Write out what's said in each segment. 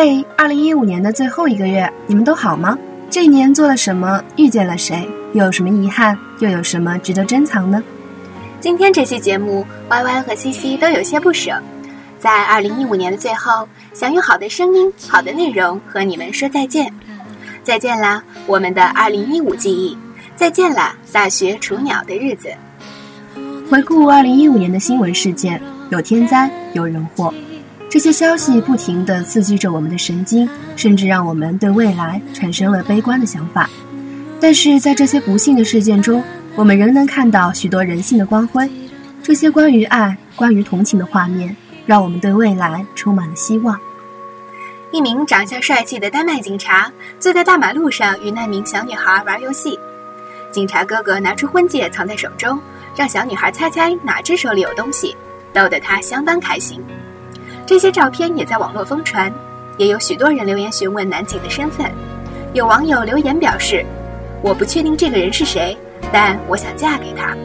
嘿，二零一五年的最后一个月，你们都好吗？这一年做了什么？遇见了谁？又有什么遗憾？又有什么值得珍藏呢？今天这期节目，Y Y 和 C C 都有些不舍，在二零一五年的最后，想用好的声音、好的内容和你们说再见。再见啦，我们的二零一五记忆！再见啦，大学雏鸟的日子！回顾二零一五年的新闻事件，有天灾，有人祸。这些消息不停地刺激着我们的神经，甚至让我们对未来产生了悲观的想法。但是在这些不幸的事件中，我们仍能看到许多人性的光辉。这些关于爱、关于同情的画面，让我们对未来充满了希望。一名长相帅气的丹麦警察坐在大马路上与那名小女孩玩游戏。警察哥哥拿出婚戒藏在手中，让小女孩猜猜哪只手里有东西，逗得她相当开心。这些照片也在网络疯传，也有许多人留言询问男警的身份。有网友留言表示：“我不确定这个人是谁，但我想嫁给他。”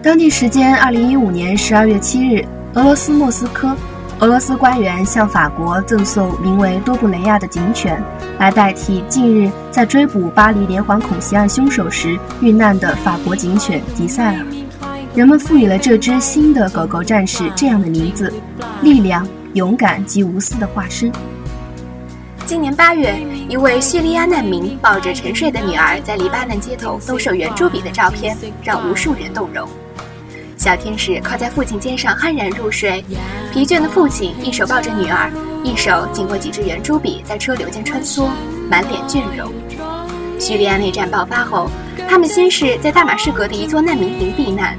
当地时间二零一五年十二月七日，俄罗斯莫斯科，俄罗斯官员向法国赠送名为多布雷亚的警犬，来代替近日在追捕巴黎连环恐袭案凶手时遇难的法国警犬迪塞尔。人们赋予了这只新的狗狗战士这样的名字：力量、勇敢及无私的化身。今年八月，一位叙利亚难民抱着沉睡的女儿在黎巴嫩街头兜售圆珠笔的照片，让无数人动容。小天使靠在父亲肩上酣然入睡，疲倦的父亲一手抱着女儿，一手紧握几支圆珠笔在车流间穿梭，满脸倦容。叙利亚内战爆发后，他们先是在大马士革的一座难民营避难。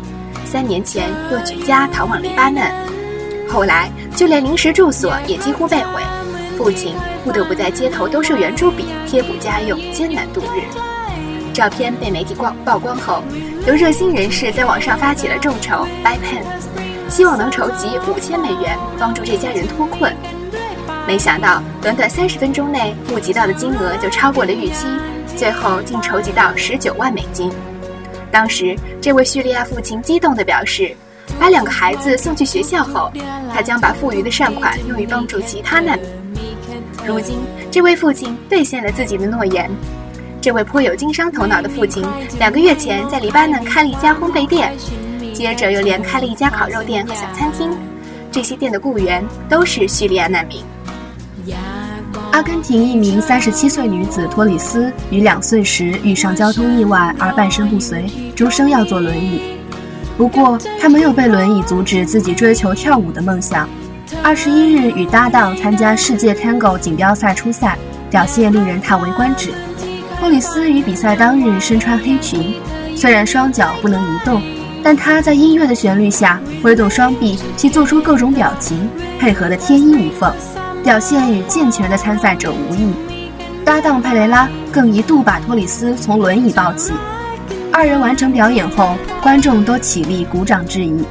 三年前又举家逃往黎巴嫩，后来就连临时住所也几乎被毁，父亲不得不在街头兜售圆珠笔贴补家用，艰难度日。照片被媒体光曝光后，有热心人士在网上发起了众筹 by pen 希望能筹集五千美元帮助这家人脱困。没想到短短三十分钟内募集到的金额就超过了预期，最后竟筹集到十九万美金。当时，这位叙利亚父亲激动地表示，把两个孩子送去学校后，他将把富余的善款用于帮助其他难民。如今，这位父亲兑现了自己的诺言。这位颇有经商头脑的父亲，两个月前在黎巴嫩开了一家烘焙店，接着又连开了一家烤肉店和小餐厅。这些店的雇员都是叙利亚难民。阿根廷一名三十七岁女子托里斯于两岁时遇上交通意外而半身不遂，终生要坐轮椅。不过，她没有被轮椅阻止自己追求跳舞的梦想。二十一日与搭档参加世界 Tango 锦标赛初赛，表现令人叹为观止。托里斯于比赛当日身穿黑裙，虽然双脚不能移动，但她在音乐的旋律下挥动双臂及做出各种表情，配合得天衣无缝。表现与健全的参赛者无异，搭档佩雷拉更一度把托里斯从轮椅抱起。二人完成表演后，观众都起立鼓掌致意。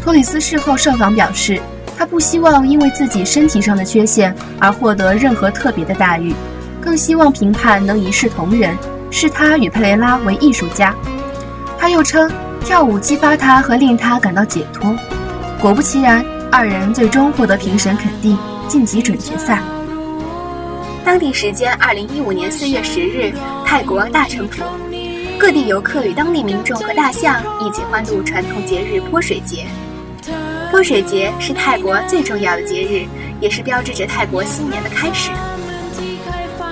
托里斯事后受访表示，他不希望因为自己身体上的缺陷而获得任何特别的待遇，更希望评判能一视同仁，视他与佩雷拉为艺术家。他又称，跳舞激发他和令他感到解脱。果不其然，二人最终获得评审肯定。晋级准决赛。当地时间二零一五年四月十日，泰国大城府，各地游客与当地民众和大象一起欢度传统节日泼水节。泼水节是泰国最重要的节日，也是标志着泰国新年的开始。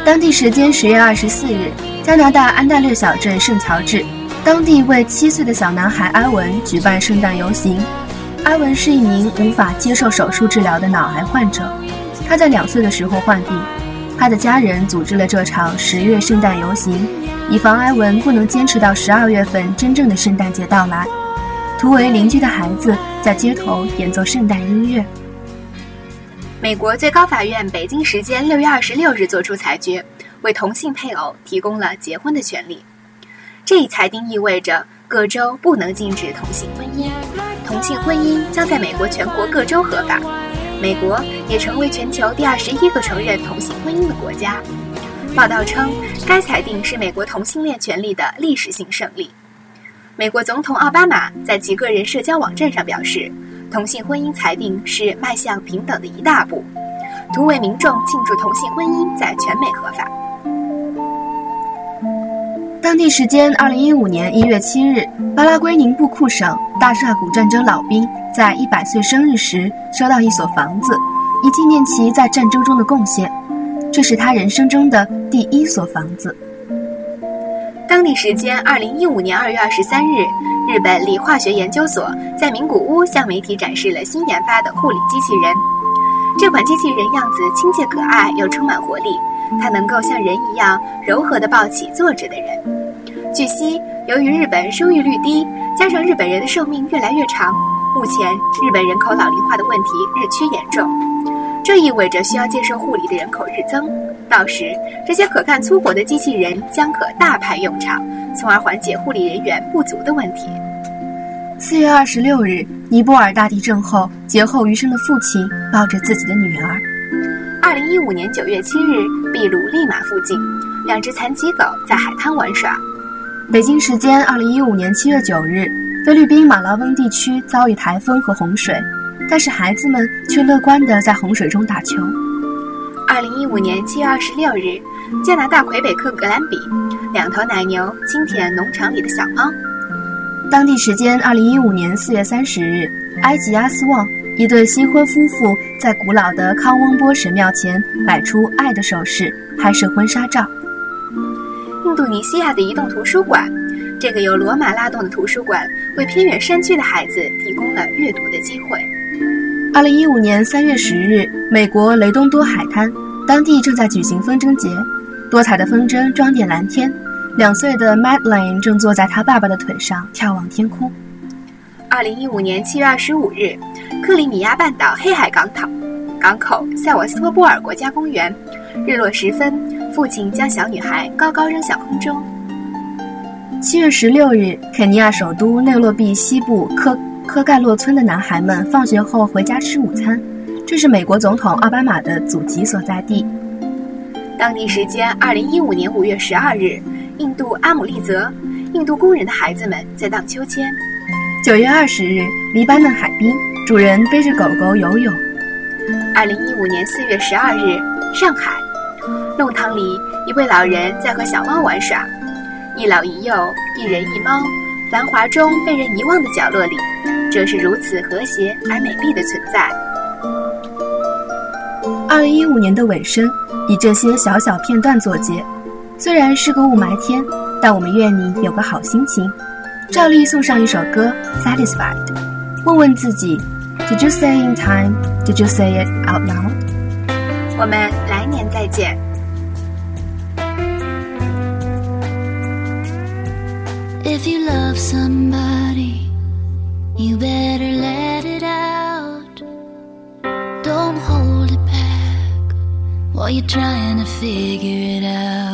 当地时间十月二十四日，加拿大安大略小镇圣乔治，当地为七岁的小男孩埃文举办圣诞游行。埃文是一名无法接受手术治疗的脑癌患者。他在两岁的时候患病，他的家人组织了这场十月圣诞游行，以防埃文不能坚持到十二月份真正的圣诞节到来。图为邻居的孩子在街头演奏圣诞音乐。美国最高法院北京时间六月二十六日作出裁决，为同性配偶提供了结婚的权利。这一裁定意味着各州不能禁止同性婚姻，同性婚姻将在美国全国各州合法。美国也成为全球第二十一个承认同性婚姻的国家。报道称，该裁定是美国同性恋权利的历史性胜利。美国总统奥巴马在其个人社交网站上表示，同性婚姻裁定是迈向平等的一大步。图为民众庆祝同性婚姻在全美合法。当地时间二零一五年一月七日，巴拉圭宁布库省大沙古战争老兵在一百岁生日时收到一所房子，以纪念其在战争中的贡献。这是他人生中的第一所房子。当地时间二零一五年二月二十三日，日本理化学研究所在名古屋向媒体展示了新研发的护理机器人。这款机器人样子亲切可爱又充满活力，它能够像人一样柔和地抱起坐着的人。据悉，由于日本生育率低，加上日本人的寿命越来越长，目前日本人口老龄化的问题日趋严重。这意味着需要接受护理的人口日增，到时这些可看粗活的机器人将可大派用场，从而缓解护理人员不足的问题。四月二十六日，尼泊尔大地震后劫后余生的父亲抱着自己的女儿。二零一五年九月七日，秘鲁利马附近，两只残疾狗在海滩玩耍。北京时间二零一五年七月九日，菲律宾马拉翁地区遭遇台风和洪水，但是孩子们却乐观地在洪水中打球。二零一五年七月二十六日，加拿大魁北克格兰比，两头奶牛亲舔农场里的小猫。当地时间二零一五年四月三十日，埃及阿斯旺，一对新婚夫妇在古老的康翁波神庙前摆出爱的手势，拍摄婚纱照。印度尼西亚的移动图书馆，这个由罗马拉动的图书馆，为偏远山区的孩子提供了阅读的机会。二零一五年三月十日，美国雷东多海滩，当地正在举行风筝节，多彩的风筝装点蓝天。两岁的 Madeline 正坐在他爸爸的腿上眺望天空。二零一五年七月二十五日，克里米亚半岛黑海港口港口塞瓦斯托波尔国家公园，日落时分。父亲将小女孩高高扔向空中。七月十六日，肯尼亚首都内罗毕西部科科盖洛村的男孩们放学后回家吃午餐，这是美国总统奥巴马的祖籍所在地。当地时间二零一五年五月十二日，印度阿姆利泽，印度工人的孩子们在荡秋千。九月二十日，黎巴嫩海滨，主人背着狗狗游泳。二零一五年四月十二日，上海。弄堂里，一位老人在和小猫玩耍，一老一幼，一人一猫，繁华中被人遗忘的角落里，这是如此和谐而美丽的存在。二零一五年的尾声，以这些小小片段作结。虽然是个雾霾天，但我们愿你有个好心情。照例送上一首歌《Satisfied》，问问自己：Did you say in time? Did you say it out loud? 我们来年再见。If you love somebody, you better let it out. Don't hold it back while you're trying to figure it out.